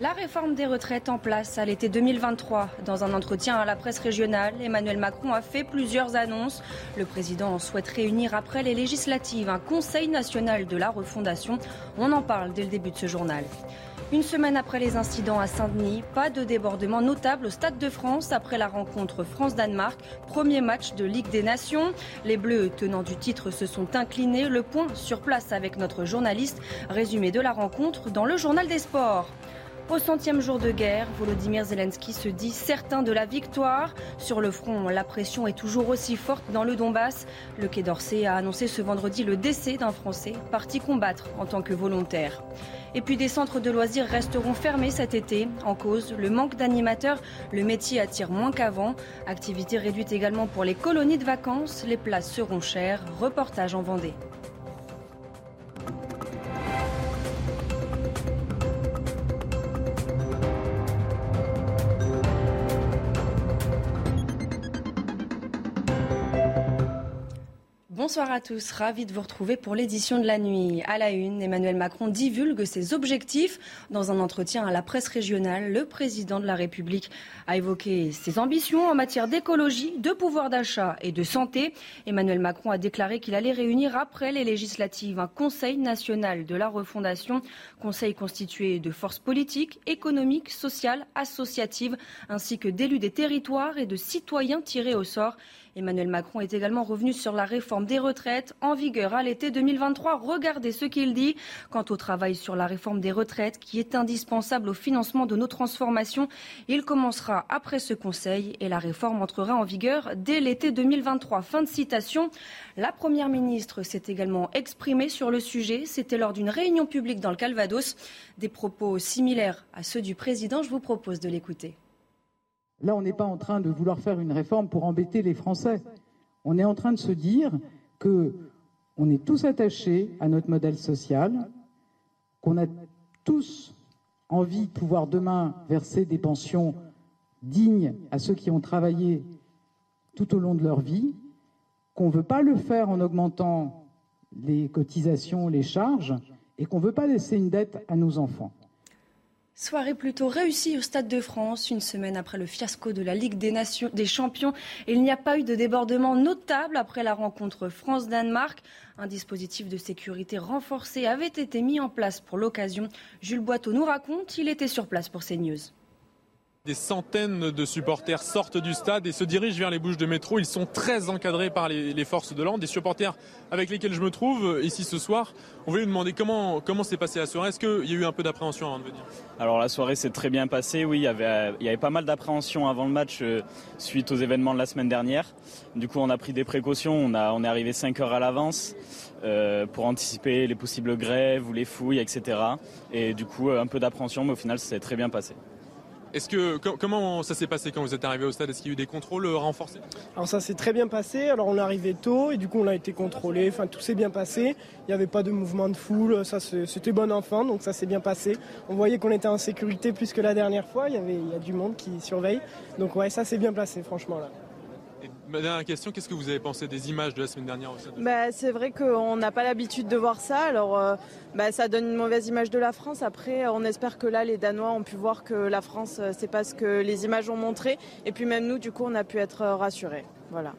La réforme des retraites en place à l'été 2023. Dans un entretien à la presse régionale, Emmanuel Macron a fait plusieurs annonces. Le président souhaite réunir après les législatives un Conseil national de la refondation. On en parle dès le début de ce journal. Une semaine après les incidents à Saint-Denis, pas de débordement notable au Stade de France après la rencontre France-Danemark, premier match de Ligue des Nations. Les Bleus, tenants du titre, se sont inclinés. Le point sur place avec notre journaliste. Résumé de la rencontre dans le journal des sports. Au centième jour de guerre, Volodymyr Zelensky se dit certain de la victoire. Sur le front, la pression est toujours aussi forte dans le Donbass. Le Quai d'Orsay a annoncé ce vendredi le décès d'un Français parti combattre en tant que volontaire. Et puis des centres de loisirs resteront fermés cet été. En cause, le manque d'animateurs. Le métier attire moins qu'avant. Activité réduite également pour les colonies de vacances. Les places seront chères. Reportage en Vendée. Bonsoir à tous, ravi de vous retrouver pour l'édition de la nuit. À la une, Emmanuel Macron divulgue ses objectifs. Dans un entretien à la presse régionale, le président de la République a évoqué ses ambitions en matière d'écologie, de pouvoir d'achat et de santé. Emmanuel Macron a déclaré qu'il allait réunir après les législatives un Conseil national de la refondation, conseil constitué de forces politiques, économiques, sociales, associatives, ainsi que d'élus des territoires et de citoyens tirés au sort. Emmanuel Macron est également revenu sur la réforme des retraites en vigueur à l'été 2023. Regardez ce qu'il dit quant au travail sur la réforme des retraites qui est indispensable au financement de nos transformations. Il commencera après ce conseil et la réforme entrera en vigueur dès l'été 2023. Fin de citation. La première ministre s'est également exprimée sur le sujet. C'était lors d'une réunion publique dans le Calvados. Des propos similaires à ceux du président. Je vous propose de l'écouter. Là, on n'est pas en train de vouloir faire une réforme pour embêter les Français. On est en train de se dire que on est tous attachés à notre modèle social, qu'on a tous envie de pouvoir demain verser des pensions dignes à ceux qui ont travaillé tout au long de leur vie, qu'on ne veut pas le faire en augmentant les cotisations, les charges, et qu'on ne veut pas laisser une dette à nos enfants. Soirée plutôt réussie au Stade de France, une semaine après le fiasco de la Ligue des, Nations, des Champions. Il n'y a pas eu de débordement notable après la rencontre France-Danemark. Un dispositif de sécurité renforcé avait été mis en place pour l'occasion. Jules Boiteau nous raconte, il était sur place pour CNews. Des centaines de supporters sortent du stade et se dirigent vers les bouches de métro. Ils sont très encadrés par les, forces de l'ordre. Des supporters avec lesquels je me trouve euh, ici ce soir. On voulait vous demander comment comment s'est passée la soirée. Est-ce qu'il y a eu un peu d'appréhension avant de venir? Alors la soirée s'est très bien passée. Oui, il y avait, avait pas mal d'appréhension avant le match euh, suite aux événements de la semaine dernière. Du coup, on a pris des précautions. On, est arrivé 5 heures à l'avance. Euh, pour anticiper les possibles grèves ou les fouilles, etc. Et du coup, un peu d'appréhension, mais au final, ça s'est très bien passé. Est-ce que comment ça s'est passé quand vous êtes arrivé au stade? Est-ce qu'il y a eu des contrôles euh, renforcés? Alors ça s'est très bien passé. Alors on est arrivé tôt et du coup on a été contrôlé. Enfin tout s'est bien passé. Il n'y avait pas de mouvement de foule. C'était bon enfant donc ça s'est bien passé. On voyait qu'on était en sécurité plus que la dernière fois. Il y avait il a du monde qui surveille. Donc ouais ça s'est bien placé franchement là. Ma dernière question, qu'est-ce que vous avez pensé des images de la semaine dernière au stade bah, C'est vrai qu'on n'a pas l'habitude de voir ça, alors euh, bah, ça donne une mauvaise image de la France. Après, on espère que là, les Danois ont pu voir que la France, euh, c'est pas ce que les images ont montré. Et puis même nous, du coup, on a pu être euh, rassurés. Voilà.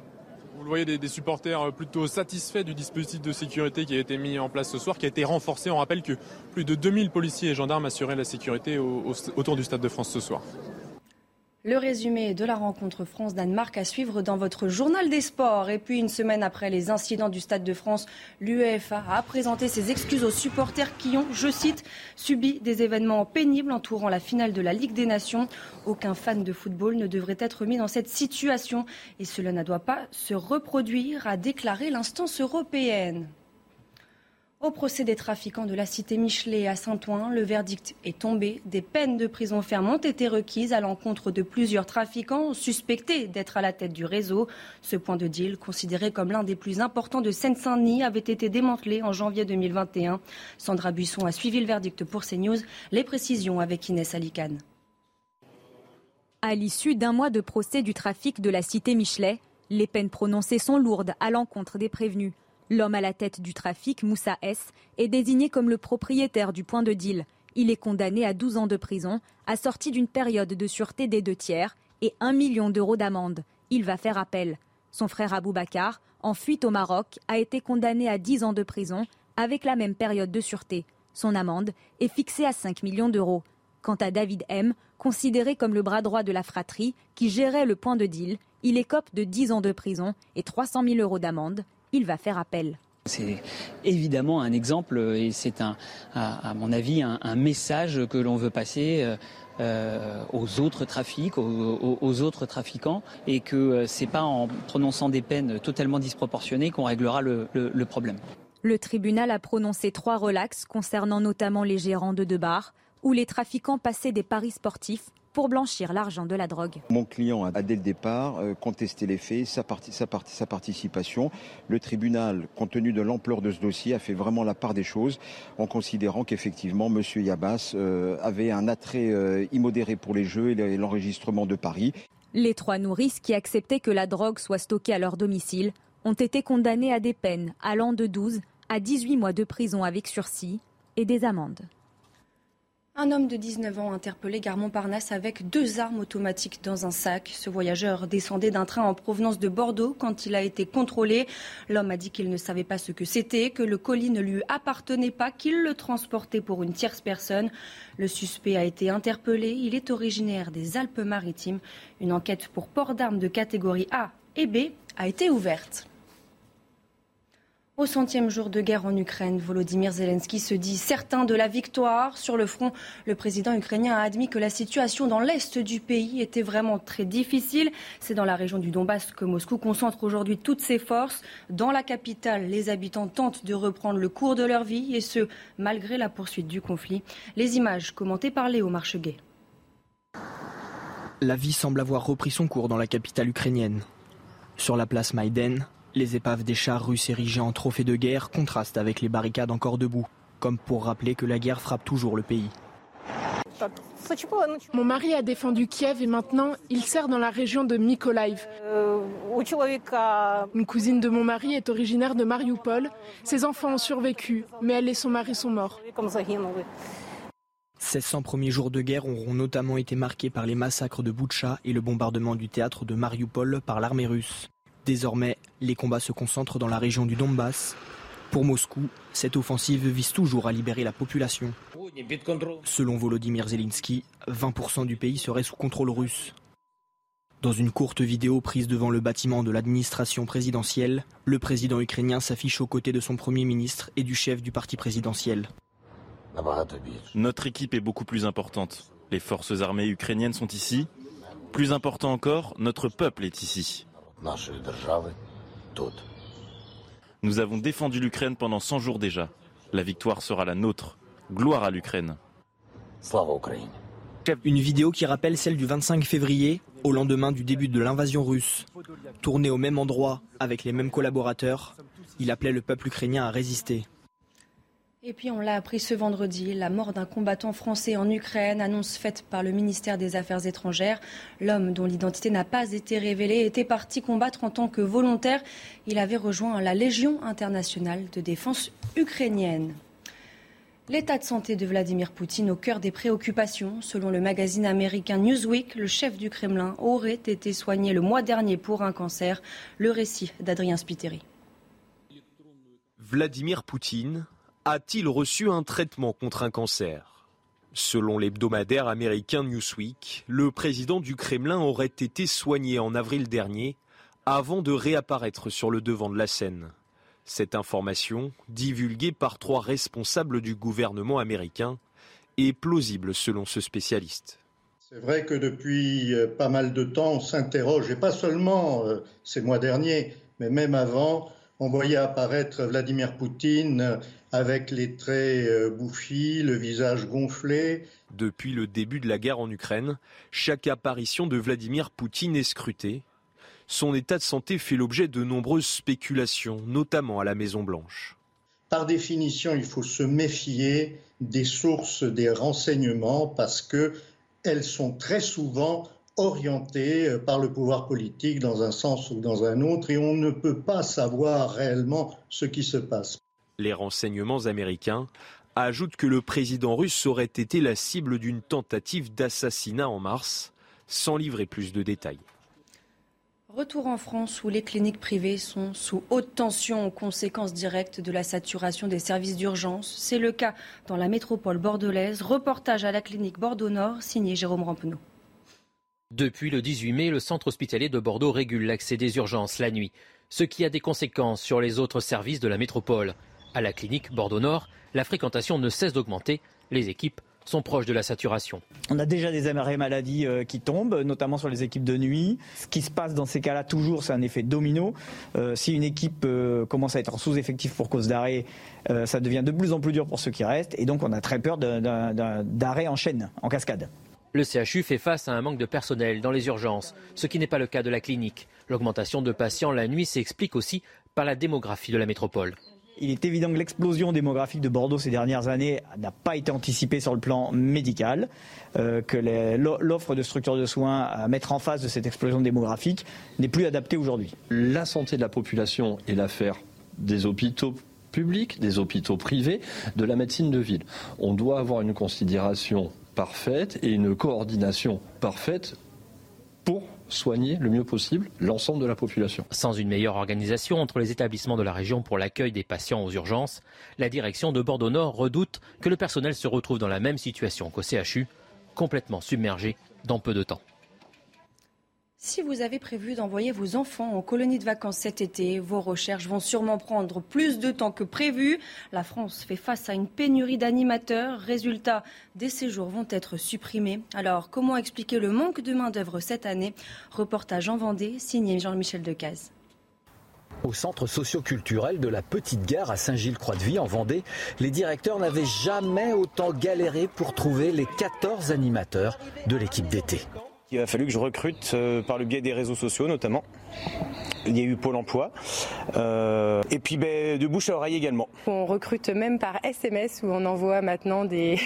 Vous le voyez, des, supporters plutôt satisfaits du dispositif de sécurité qui a été mis en place ce soir, qui a été renforcé. On rappelle que plus de 2000 policiers et gendarmes assuraient la sécurité autour du Stade de France ce soir. Le résumé de la rencontre France-Danemark à suivre dans votre journal des sports. Et puis une semaine après les incidents du Stade de France, l'UEFA a présenté ses excuses aux supporters qui ont, je cite, subi des événements pénibles entourant la finale de la Ligue des Nations. Aucun fan de football ne devrait être mis dans cette situation et cela ne doit pas se reproduire, a déclaré l'instance européenne. Au procès des trafiquants de la cité Michelet à Saint-Ouen, le verdict est tombé. Des peines de prison ferme ont été requises à l'encontre de plusieurs trafiquants suspectés d'être à la tête du réseau. Ce point de deal, considéré comme l'un des plus importants de Seine-Saint-Denis, avait été démantelé en janvier 2021. Sandra Buisson a suivi le verdict pour CNews. Les précisions avec Inès Alicane. À l'issue d'un mois de procès du trafic de la cité Michelet, les peines prononcées sont lourdes à l'encontre des prévenus. L'homme à la tête du trafic, Moussa S, est désigné comme le propriétaire du point de deal. Il est condamné à 12 ans de prison, assorti d'une période de sûreté des deux tiers et 1 million d'euros d'amende. Il va faire appel. Son frère Abou Bakar, en fuite au Maroc, a été condamné à 10 ans de prison avec la même période de sûreté. Son amende est fixée à 5 millions d'euros. Quant à David M, considéré comme le bras droit de la fratrie qui gérait le point de deal, il écope de 10 ans de prison et 300 000 euros d'amende il va faire appel. C'est évidemment un exemple et c'est un, à, mon avis un, message que l'on veut passer euh, euh, aux autres trafics, aux, autres trafiquants, et que euh, c'est pas en prononçant des peines totalement disproportionnées qu'on réglera le, le, problème. Le tribunal a prononcé trois relax concernant notamment les gérants de deux bars, où les trafiquants passaient des paris sportifs pour blanchir l'argent de la drogue. Mon client a dès le départ euh, contesté les faits, sa, sa, sa participation. Le tribunal, compte tenu de l'ampleur de ce dossier, a fait vraiment la part des choses en considérant qu'effectivement M. Yabas euh, avait un attrait euh, immodéré pour les jeux et l'enregistrement de paris. Les trois nourrices qui acceptaient que la drogue soit stockée à leur domicile ont été condamnées à des peines allant de 12 à 18 mois de prison avec sursis et des amendes. Un homme de 19 ans interpellé gare Montparnasse avec deux armes automatiques dans un sac. Ce voyageur descendait d'un train en provenance de Bordeaux quand il a été contrôlé. L'homme a dit qu'il ne savait pas ce que c'était, que le colis ne lui appartenait pas, qu'il le transportait pour une tierce personne. Le suspect a été interpellé. Il est originaire des Alpes-Maritimes. Une enquête pour port d'armes de catégorie A et B a été ouverte. Au centième jour de guerre en Ukraine, Volodymyr Zelensky se dit certain de la victoire. Sur le front, le président ukrainien a admis que la situation dans l'est du pays était vraiment très difficile. C'est dans la région du Donbass que Moscou concentre aujourd'hui toutes ses forces. Dans la capitale, les habitants tentent de reprendre le cours de leur vie, et ce, malgré la poursuite du conflit. Les images commentées par Léo Marcheguet. La vie semble avoir repris son cours dans la capitale ukrainienne. Sur la place Maïden, les épaves des chars russes érigés en trophée de guerre contrastent avec les barricades encore debout, comme pour rappeler que la guerre frappe toujours le pays. Mon mari a défendu Kiev et maintenant il sert dans la région de Mykolaiv. Une cousine de mon mari est originaire de Mariupol. Ses enfants ont survécu, mais elle et son mari sont morts. Ces 100 premiers jours de guerre auront notamment été marqués par les massacres de Boutcha et le bombardement du théâtre de Mariupol par l'armée russe. Désormais, les combats se concentrent dans la région du Donbass. Pour Moscou, cette offensive vise toujours à libérer la population. Selon Volodymyr Zelensky, 20% du pays serait sous contrôle russe. Dans une courte vidéo prise devant le bâtiment de l'administration présidentielle, le président ukrainien s'affiche aux côtés de son premier ministre et du chef du parti présidentiel. Notre équipe est beaucoup plus importante. Les forces armées ukrainiennes sont ici. Plus important encore, notre peuple est ici. Nous avons défendu l'Ukraine pendant 100 jours déjà. La victoire sera la nôtre. Gloire à l'Ukraine. Une vidéo qui rappelle celle du 25 février, au lendemain du début de l'invasion russe. Tournée au même endroit, avec les mêmes collaborateurs, il appelait le peuple ukrainien à résister. Et puis on l'a appris ce vendredi, la mort d'un combattant français en Ukraine, annonce faite par le ministère des Affaires étrangères. L'homme dont l'identité n'a pas été révélée était parti combattre en tant que volontaire. Il avait rejoint la Légion internationale de défense ukrainienne. L'état de santé de Vladimir Poutine au cœur des préoccupations. Selon le magazine américain Newsweek, le chef du Kremlin aurait été soigné le mois dernier pour un cancer. Le récit d'Adrien Spiteri. Vladimir Poutine a-t-il reçu un traitement contre un cancer? Selon l'hebdomadaire américain Newsweek, le président du Kremlin aurait été soigné en avril dernier avant de réapparaître sur le devant de la scène. Cette information, divulguée par trois responsables du gouvernement américain, est plausible selon ce spécialiste. C'est vrai que depuis euh, pas mal de temps, on s'interroge, et pas seulement euh, ces mois derniers, mais même avant, On voyait apparaître Vladimir Poutine avec les traits euh, bouffis, le visage gonflé. Depuis le début de la guerre en Ukraine, chaque apparition de Vladimir Poutine est scrutée. Son état de santé fait l'objet de nombreuses spéculations, notamment à la Maison-Blanche. Par définition, il faut se méfier des sources des renseignements parce qu'elles sont très souvent orientées euh, par le pouvoir politique dans un sens ou dans un autre et on ne peut pas savoir réellement ce qui se passe. Les renseignements américains ajoutent que le président russe aurait été la cible d'une tentative d'assassinat en mars, sans livrer plus de détails. Retour en France où les cliniques privées sont sous haute tension aux conséquences directes de la saturation des services d'urgence. C'est le cas dans la métropole bordelaise. Reportage à la clinique Bordeaux-Nord, signé Jérôme Rampeneau. Depuis le 18 mai, le centre hospitalier de Bordeaux régule l'accès des urgences la nuit, ce qui a des conséquences sur les autres services de la métropole. À la clinique Bordeaux-Nord, la fréquentation ne cesse d'augmenter. Les équipes sont proches de la saturation. On a déjà des arrêts maladie euh, qui tombent, notamment sur les équipes de nuit. Ce qui se passe dans ces cas-là, toujours, c'est un effet domino. Euh, si une équipe euh, commence à être en sous-effectif pour cause d'arrêt, ça devient de plus en plus dur pour ceux qui restent. Et donc, on a très peur d'arrêt en chaîne, en cascade. Le CHU fait face à un manque de personnel dans les urgences, ce qui n'est pas le cas de la clinique. L'augmentation de patients la nuit s'explique aussi par la démographie de la métropole. Il est évident que l'explosion démographique de Bordeaux ces dernières années n'a pas été anticipée sur le plan médical, euh, que l'offre de structures de soins à mettre en face de cette explosion démographique n'est plus adaptée aujourd'hui. La santé de la population est l'affaire des hôpitaux publics, des hôpitaux privés, de la médecine de ville. On doit avoir une considération parfaite et une coordination parfaite pour soigner le mieux possible l'ensemble de la population. Sans une meilleure organisation entre les établissements de la région pour l'accueil des patients aux urgences, la direction de Bordeaux-Nord redoute que le personnel se retrouve dans la même situation qu'au CHU, complètement submergé dans peu de temps. Si vous avez prévu d'envoyer vos enfants en colonie de vacances cet été, vos recherches vont sûrement prendre plus de temps que prévu. La France fait face à une pénurie d'animateurs. Résultat, des séjours vont être supprimés. Alors, comment expliquer le manque de main-d'œuvre cette année? Reportage en Vendée, signé Jean-Michel Decaze. Au centre socioculturel de la Petite Gare à Saint-Gilles-Croix-de-Vie en Vendée, les directeurs n'avaient jamais autant galéré pour trouver les 14 animateurs de l'équipe d'été. Il a fallu que je recrute euh, par le biais des réseaux sociaux notamment. Il y a eu Pôle emploi. Euh, et puis ben, de bouche à oreille également. On recrute même par SMS où on envoie maintenant des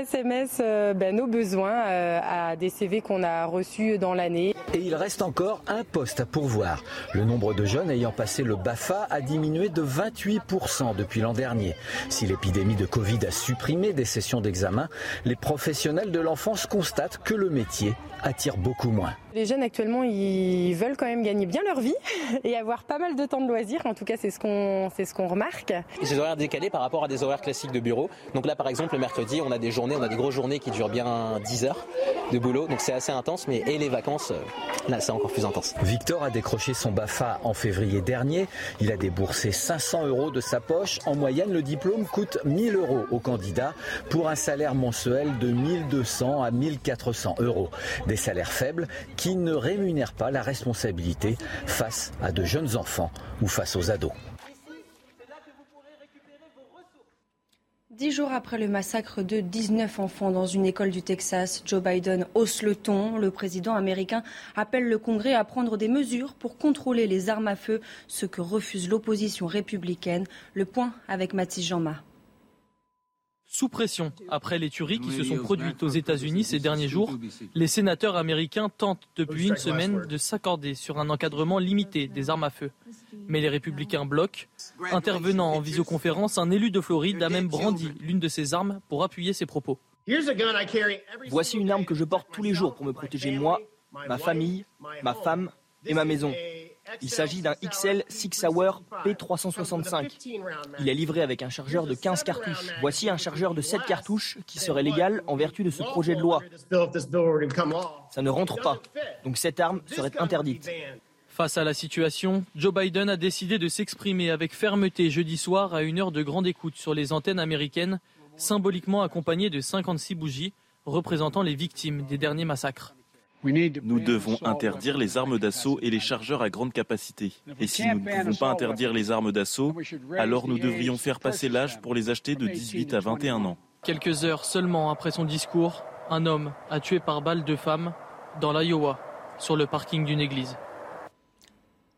SMS euh, ben, nos besoins à des CV qu'on a reçus dans l'année. Et il reste encore un poste à pourvoir. Le nombre de jeunes ayant passé le BAFA a diminué de 28% depuis l'an dernier. Si l'épidémie de Covid a supprimé des sessions d'examen, les professionnels de l'enfance constatent que le métier attire beaucoup moins. Les jeunes actuellement, ils veulent quand même gagner bien leur vie et avoir pas mal de temps de loisirs. En tout cas, c'est ce qu'on c'est ce qu'on remarque. Des horaires décalés par rapport à des horaires classiques de bureau. Donc là, par exemple, le mercredi, on a des journées, on a des grosses journées qui durent bien 10 heures de boulot. Donc c'est assez intense. Mais et les vacances, euh, là, c'est encore plus intense. Victor a décroché son Bafa en février dernier. Il a déboursé 500 euros de sa poche. En moyenne, le diplôme coûte 1000 euros au candidat pour un salaire mensuel de 1200 à 1400 euros. Des salaires faibles qui ne rémunèrent pas la responsabilité face à de jeunes enfants ou face aux ados. Dix jours après le massacre de 19 enfants dans une école du Texas, Joe Biden hausse le ton. Le président américain appelle le Congrès à prendre des mesures pour contrôler les armes à feu, ce que refuse l'opposition républicaine. Le point avec Mathis Jeanma. Sous pression, après les tueries qui se sont produites aux États-Unis ces derniers jours, les sénateurs américains tentent depuis une semaine de s'accorder sur un encadrement limité des armes à feu. Mais les républicains bloquent. Intervenant en visioconférence, un élu de Floride a même brandi l'une de ses armes pour appuyer ses propos. Voici une arme que je porte tous les jours pour me protéger moi, ma famille, ma femme et ma maison. Il s'agit d'un XL Six Hour P365. Il est livré avec un chargeur de 15 cartouches. Voici un chargeur de 7 cartouches qui serait légal en vertu de ce projet de loi. Ça ne rentre pas. Donc cette arme serait interdite. Face à la situation, Joe Biden a décidé de s'exprimer avec fermeté jeudi soir à une heure de grande écoute sur les antennes américaines, symboliquement accompagné de 56 bougies représentant les victimes des derniers massacres. Nous devons interdire les armes d'assaut et les chargeurs à grande capacité. Et si nous ne pouvons pas interdire les armes d'assaut, alors nous devrions faire passer l'âge pour les acheter de 18 à 21 ans. Quelques heures seulement après son discours, un homme a tué par balle deux femmes dans l'Iowa, sur le parking d'une église.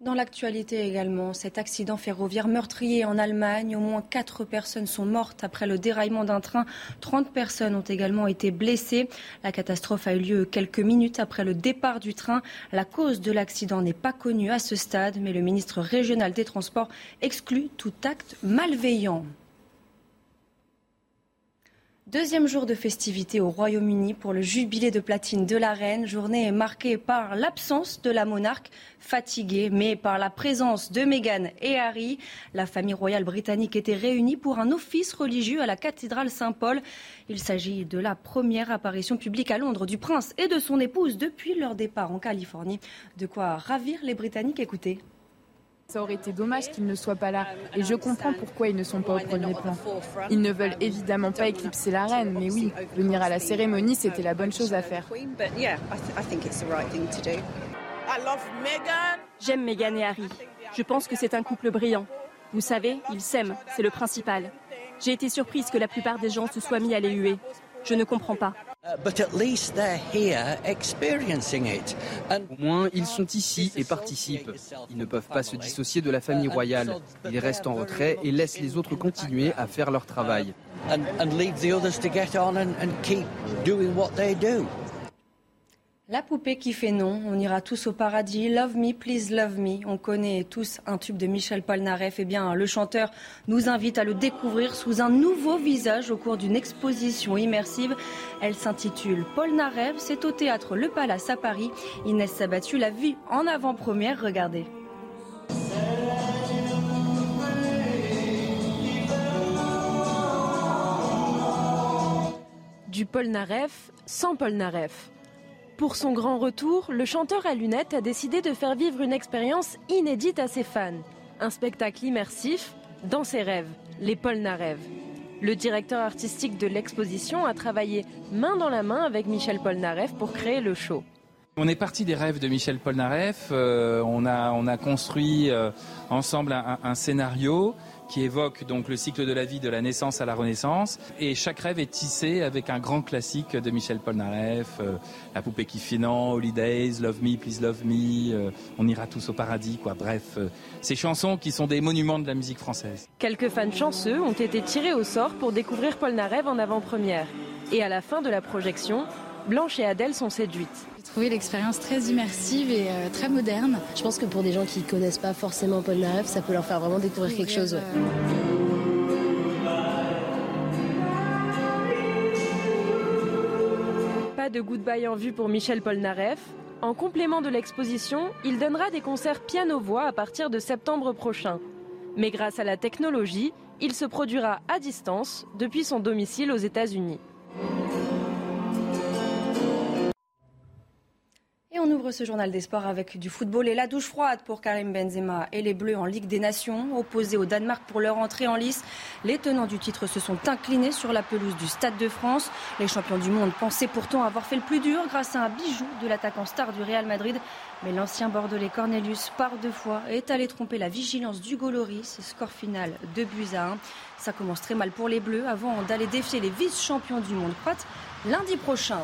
Dans l'actualité également, cet accident ferroviaire meurtrier en Allemagne, au moins quatre personnes sont mortes après le déraillement d'un train. 30 personnes ont également été blessées. La catastrophe a eu lieu quelques minutes après le départ du train. La cause de l'accident n'est pas connue à ce stade, mais le ministre régional des Transports exclut tout acte malveillant. Deuxième jour de festivité au Royaume-Uni pour le jubilé de platine de la reine. Journée marquée par l'absence de la monarque fatiguée, mais par la présence de Meghan et Harry. La famille royale britannique était réunie pour un office religieux à la cathédrale Saint-Paul. Il s'agit de la première apparition publique à Londres du prince et de son épouse depuis leur départ en Californie. De quoi ravir les Britanniques. Écoutez. Ça aurait été dommage qu'ils ne soient pas là. Et je comprends pourquoi ils ne sont pas au premier plan. Ils ne veulent évidemment pas éclipser la reine, mais oui, venir à la cérémonie, c'était la bonne chose à faire. J'aime Meghan et Harry. Je pense que c'est un couple brillant. Vous savez, ils s'aiment, c'est le principal. J'ai été surprise que la plupart des gens se soient mis à les huer. Je ne comprends pas. Au moins, ils sont ici et participent. Ils ne peuvent pas se dissocier de la famille royale. Ils restent en retrait et laissent les autres continuer à faire leur travail. La poupée qui fait non, on ira tous au paradis. Love me, please love me. On connaît tous un tube de Michel Polnareff. Eh bien, le chanteur nous invite à le découvrir sous un nouveau visage au cours d'une exposition immersive. Elle s'intitule Polnareff. C'est au théâtre Le Palace à Paris. Inès Sabattu l'a vu en avant-première. Regardez. Du Polnareff sans Polnareff. Pour son grand retour, le chanteur à lunettes a décidé de faire vivre une expérience inédite à ses fans. Un spectacle immersif dans ses rêves, les Polnareff. Le directeur artistique de l'exposition a travaillé main dans la main avec Michel Polnareff pour créer le show. On est parti des rêves de Michel Polnareff. Euh, on, a, on a construit euh, ensemble un scénario qui évoque donc le cycle de la vie de la naissance à la renaissance. Et chaque rêve est tissé avec un grand classique de Michel Polnareff, euh, La poupée qui finance, Holidays, Love Me, Please Love Me, euh, On ira tous au paradis, quoi. Bref, euh, ces chansons qui sont des monuments de la musique française. Quelques fans chanceux ont été tirés au sort pour découvrir Polnareff en avant-première. Et à la fin de la projection, Blanche et Adèle sont séduites. J'ai trouvé l'expérience très immersive et euh, très moderne. Je pense que pour des gens qui ne connaissent pas forcément Paul Nareff, ça peut leur faire vraiment découvrir quelque chose. Ouais. Pas de goodbye en vue pour Michel Polnareff. En complément de l'exposition, il donnera des concerts piano-voix à partir de septembre prochain. Mais grâce à la technologie, il se produira à distance depuis son domicile aux États-Unis. Ouvre ce journal des sports avec du football et la douche froide pour Karim Benzema et les Bleus en Ligue des Nations. Opposés au Danemark pour leur entrée en lice, les tenants du titre se sont inclinés sur la pelouse du Stade de France. Les champions du monde pensaient pourtant avoir fait le plus dur grâce à un bijou de l'attaquant star du Real Madrid. Mais l'ancien bordelais Cornelius, par deux fois, est allé tromper la vigilance du Goloris. Score final 2 buts à 1. Ça commence très mal pour les Bleus avant d'aller défier les vice-champions du monde croate lundi prochain.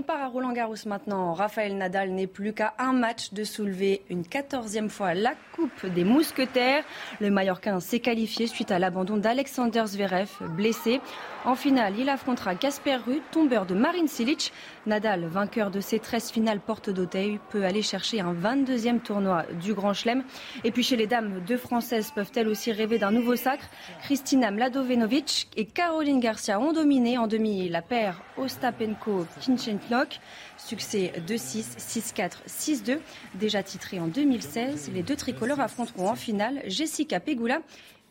On part à Roland Garros maintenant. Raphaël Nadal n'est plus qu'à un match de soulever une quatorzième fois la Coupe des Mousquetaires. Le Mallorquin s'est qualifié suite à l'abandon d'Alexander Zverev, blessé. En finale, il affrontera Casper Ruud, tombeur de Marin Cilic. Nadal, vainqueur de ses 13 finales porte d'Auteuil, peut aller chercher un 22e tournoi du Grand Chelem. Et puis chez les dames, deux Françaises peuvent-elles aussi rêver d'un nouveau sacre Kristina Mladovenovic et Caroline Garcia ont dominé en demi la paire Succès 2-6, 6-4, 6-2. Déjà titré en 2016, les deux tricolores affronteront en finale Jessica Pegula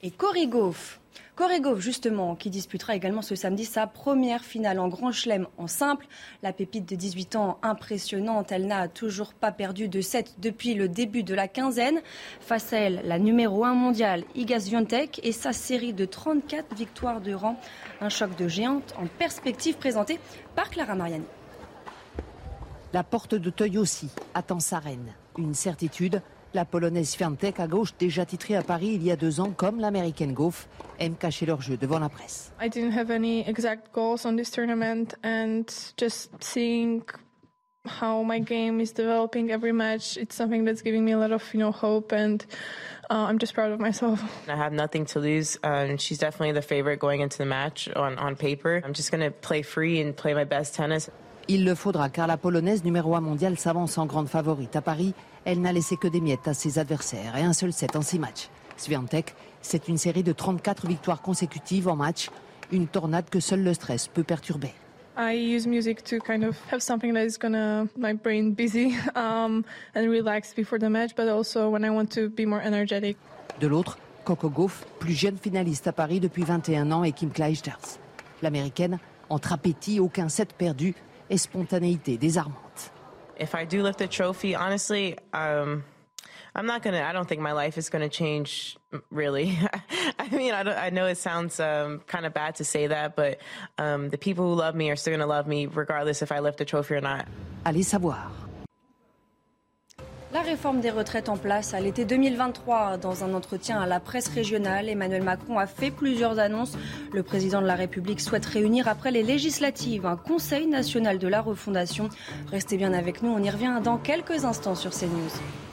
Et Cory Gauff, Corrigov, justement, qui disputera également ce samedi sa première finale en Grand Chelem en simple. La pépite de 18 ans impressionnante, elle n'a toujours pas perdu de 7 depuis le début de la quinzaine. Face à elle, la numéro 1 mondiale, Iga Swiatek, et sa série de 34 victoires de rang. Un choc de géante en perspective présenté par Clara Mariani. La porte de Teuil aussi attend sa reine. Une certitude, la polonaise Fiantek à gauche, déjà titrée à Paris il y a deux ans, comme l'américaine Goff, aime cacher leur jeu devant la presse. I didn't have any exact goals on this tournament and just seeing how my game is developing every match, it's something that's giving me a lot of, you know, hope and uh, I'm just proud of myself. I have nothing to lose. Um, she's definitely the favorite going into the match on, on paper. I'm just going to play free and play my best tennis. Il le faudra car la polonaise numéro 1 mondiale s'avance en grande favorite. À Paris, elle n'a laissé que des miettes à ses adversaires et un seul set en six matchs. Swiatek, c'est une série de 34 victoires consécutives en match, une tornade que seul le stress peut perturber. I use music to kind of have something that is gonna my brain busy um, and relax before the match, but also when I want to be more energetic. De l'autre, Coco Gauff, plus jeune finaliste à Paris depuis 21 ans, et Kim Clijsters. L'américaine, entre appétit, aucun set perdu, et spontanéité désarmante. If I do lift the trophy, honestly, um, I'm not gonna. I don't think my life is gonna change. Really, I mean, I, I, know it sounds um, kind of bad to say that, but um, the people who love me are still gonna love me regardless if I lift the trophy or not. Allez savoir. La réforme des retraites en place à l'été 2023. Dans un entretien à la presse régionale, Emmanuel Macron a fait plusieurs annonces. Le président de la République souhaite réunir après les législatives un Conseil national de la refondation. Restez bien avec nous, on y revient dans quelques instants sur CNews.